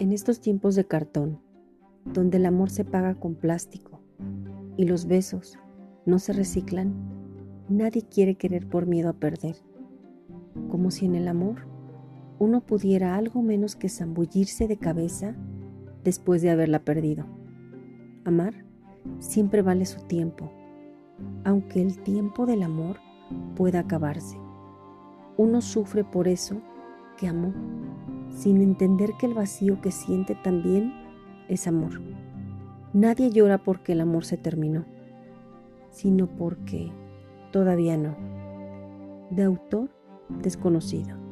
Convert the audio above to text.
En estos tiempos de cartón, donde el amor se paga con plástico y los besos no se reciclan, nadie quiere querer por miedo a perder. Como si en el amor uno pudiera algo menos que zambullirse de cabeza después de haberla perdido. Amar siempre vale su tiempo, aunque el tiempo del amor pueda acabarse. Uno sufre por eso que amó, sin entender que el vacío que siente también es amor. Nadie llora porque el amor se terminó, sino porque todavía no. De autor desconocido.